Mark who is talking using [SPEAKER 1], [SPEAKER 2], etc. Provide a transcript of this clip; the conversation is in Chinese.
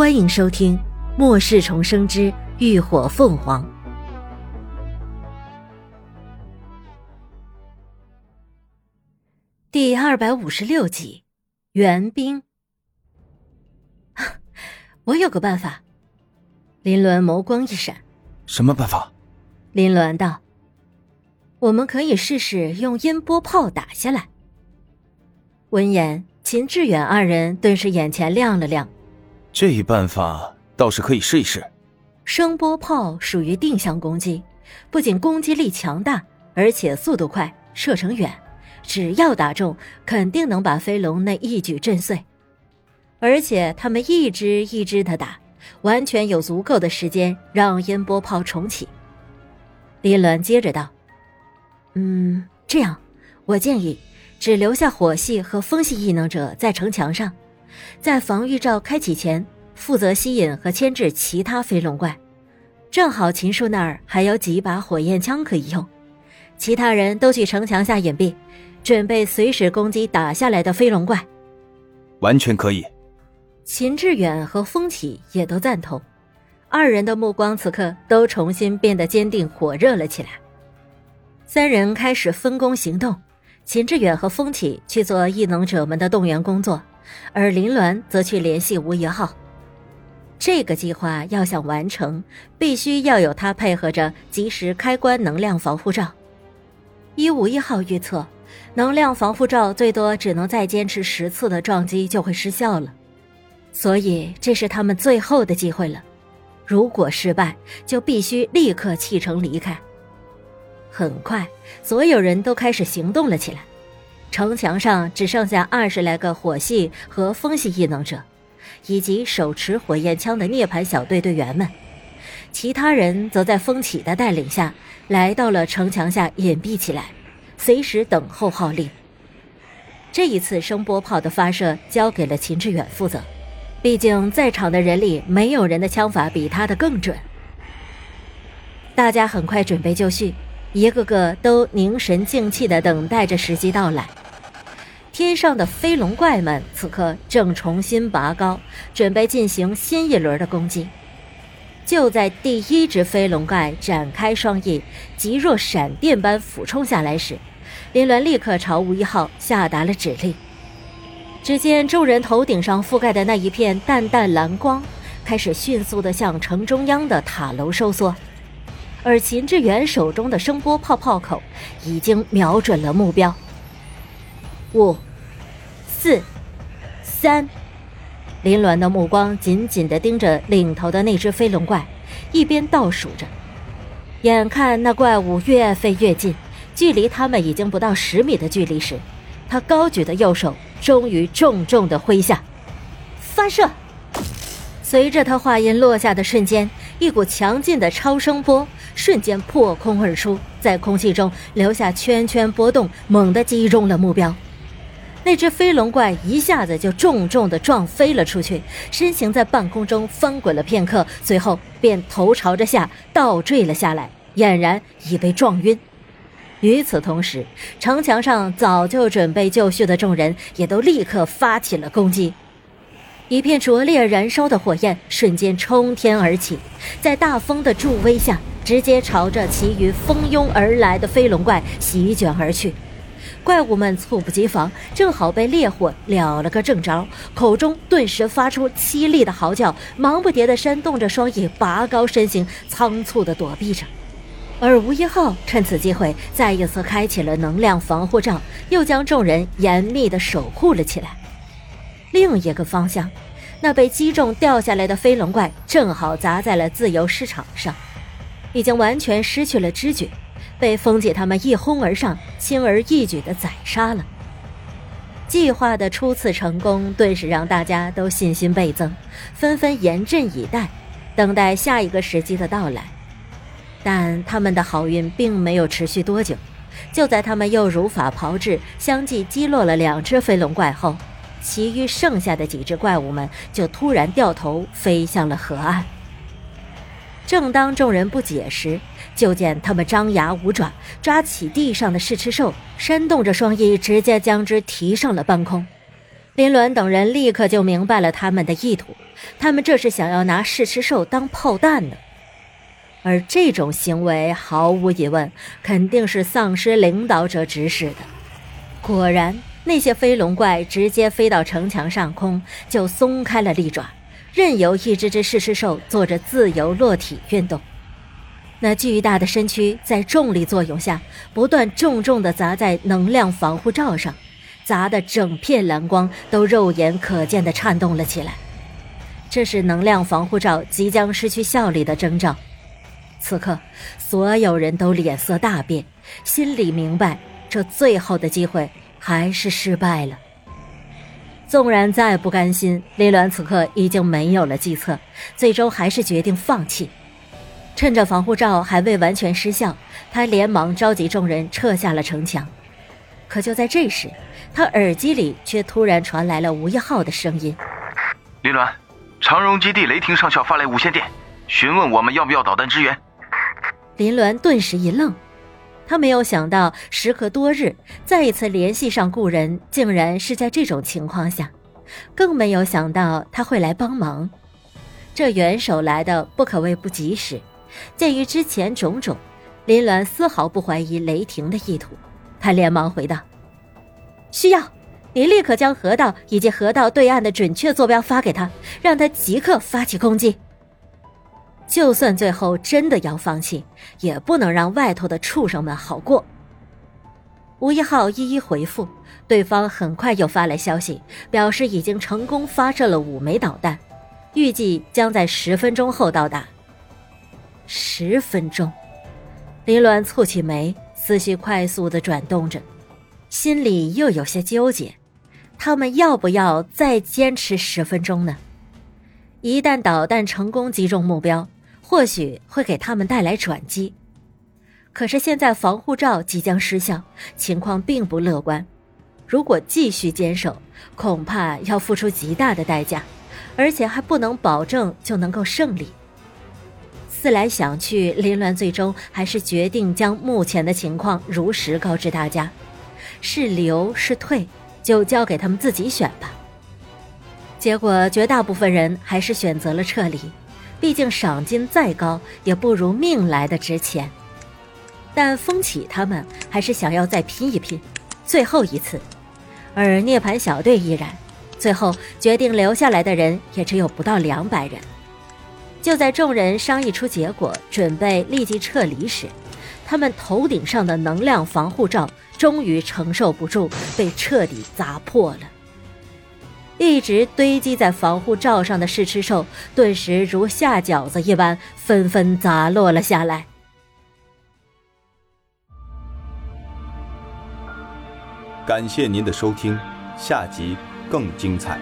[SPEAKER 1] 欢迎收听《末世重生之浴火凤凰》第二百五十六集。援兵，我有个办法。林鸾眸光一闪：“
[SPEAKER 2] 什么办法？”
[SPEAKER 1] 林鸾道：“我们可以试试用音波炮打下来。”闻言，秦志远二人顿时眼前亮了亮。
[SPEAKER 2] 这一办法倒是可以试一试。
[SPEAKER 1] 声波炮属于定向攻击，不仅攻击力强大，而且速度快，射程远。只要打中，肯定能把飞龙那一举震碎。而且他们一支一支的打，完全有足够的时间让音波炮重启。林鸾接着道：“嗯，这样，我建议只留下火系和风系异能者在城墙上，在防御罩开启前负责吸引和牵制其他飞龙怪。正好秦叔那儿还有几把火焰枪可以用，其他人都去城墙下隐蔽。”准备随时攻击打下来的飞龙怪，
[SPEAKER 2] 完全可以。
[SPEAKER 1] 秦志远和风起也都赞同，二人的目光此刻都重新变得坚定火热了起来。三人开始分工行动，秦志远和风起去做异能者们的动员工作，而林鸾则去联系吴一浩。这个计划要想完成，必须要有他配合着及时开关能量防护罩。依吴一号预测。能量防护罩最多只能再坚持十次的撞击就会失效了，所以这是他们最后的机会了。如果失败，就必须立刻弃城离开。很快，所有人都开始行动了起来。城墙上只剩下二十来个火系和风系异能者，以及手持火焰枪的涅槃小队队员们。其他人则在风起的带领下来到了城墙下隐蔽起来。随时等候号令。这一次声波炮的发射交给了秦志远负责，毕竟在场的人里没有人的枪法比他的更准。大家很快准备就绪，一个个都凝神静气的等待着时机到来。天上的飞龙怪们此刻正重新拔高，准备进行新一轮的攻击。就在第一只飞龙怪展开双翼，极若闪电般俯冲下来时，林鸾立刻朝吴一浩下达了指令。只见众人头顶上覆盖的那一片淡淡蓝光，开始迅速地向城中央的塔楼收缩，而秦志远手中的声波炮炮口已经瞄准了目标。五、四、三。林鸾的目光紧紧地盯着领头的那只飞龙怪，一边倒数着。眼看那怪物越飞越近，距离他们已经不到十米的距离时，他高举的右手终于重重地挥下，发射。随着他话音落下的瞬间，一股强劲的超声波瞬间破空而出，在空气中留下圈圈波动，猛地击中了目标。那只飞龙怪一下子就重重的撞飞了出去，身形在半空中翻滚了片刻，随后便头朝着下倒坠了下来，俨然已被撞晕。与此同时，城墙上早就准备就绪的众人也都立刻发起了攻击。一片灼烈燃烧的火焰瞬间冲天而起，在大风的助威下，直接朝着其余蜂拥而来的飞龙怪席卷而去。怪物们猝不及防，正好被烈火燎了个正着，口中顿时发出凄厉的嚎叫，忙不迭地扇动着双翼，拔高身形，仓促地躲避着。而吴一浩趁此机会，再一次开启了能量防护罩，又将众人严密地守护了起来。另一个方向，那被击中掉下来的飞龙怪正好砸在了自由市场上，已经完全失去了知觉。被风姐他们一哄而上，轻而易举地宰杀了。计划的初次成功，顿时让大家都信心倍增，纷纷严阵以待，等待下一个时机的到来。但他们的好运并没有持续多久，就在他们又如法炮制，相继击落了两只飞龙怪后，其余剩下的几只怪物们就突然掉头飞向了河岸。正当众人不解时，就见他们张牙舞爪，抓起地上的试吃兽，扇动着双翼，直接将之提上了半空。林鸾等人立刻就明白了他们的意图，他们这是想要拿噬吃兽当炮弹呢。而这种行为毫无疑问肯定是丧尸领导者指使的。果然，那些飞龙怪直接飞到城墙上空，就松开了利爪，任由一只只噬吃兽做着自由落体运动。那巨大的身躯在重力作用下，不断重重地砸在能量防护罩上，砸得整片蓝光都肉眼可见地颤动了起来。这是能量防护罩即将失去效力的征兆。此刻，所有人都脸色大变，心里明白，这最后的机会还是失败了。纵然再不甘心，林鸾此刻已经没有了计策，最终还是决定放弃。趁着防护罩还未完全失效，他连忙召集众人撤下了城墙。可就在这时，他耳机里却突然传来了吴一浩的声音：“
[SPEAKER 3] 林鸾，长荣基地雷霆上校发来无线电，询问我们要不要导弹支援。”
[SPEAKER 1] 林鸾顿时一愣，他没有想到时隔多日再一次联系上故人，竟然是在这种情况下，更没有想到他会来帮忙。这援手来的不可谓不及时。鉴于之前种种，林鸾丝毫不怀疑雷霆的意图，他连忙回道：“需要你立刻将河道以及河道对岸的准确坐标发给他，让他即刻发起攻击。”就算最后真的要放弃，也不能让外头的畜生们好过。吴一浩一一回复，对方很快又发来消息，表示已经成功发射了五枚导弹，预计将在十分钟后到达。十分钟，林鸾蹙起眉，思绪快速的转动着，心里又有些纠结：他们要不要再坚持十分钟呢？一旦导弹成功击中目标，或许会给他们带来转机，可是现在防护罩即将失效，情况并不乐观。如果继续坚守，恐怕要付出极大的代价，而且还不能保证就能够胜利。思来想去，林鸾最终还是决定将目前的情况如实告知大家，是留是退，就交给他们自己选吧。结果，绝大部分人还是选择了撤离。毕竟赏金再高，也不如命来的值钱。但风起他们还是想要再拼一拼，最后一次。而涅槃小队亦然，最后决定留下来的人也只有不到两百人。就在众人商议出结果，准备立即撤离时，他们头顶上的能量防护罩终于承受不住，被彻底砸破了。一直堆积在防护罩上的试吃兽，顿时如下饺子一般，纷纷砸落了下来。
[SPEAKER 2] 感谢您的收听，下集更精彩。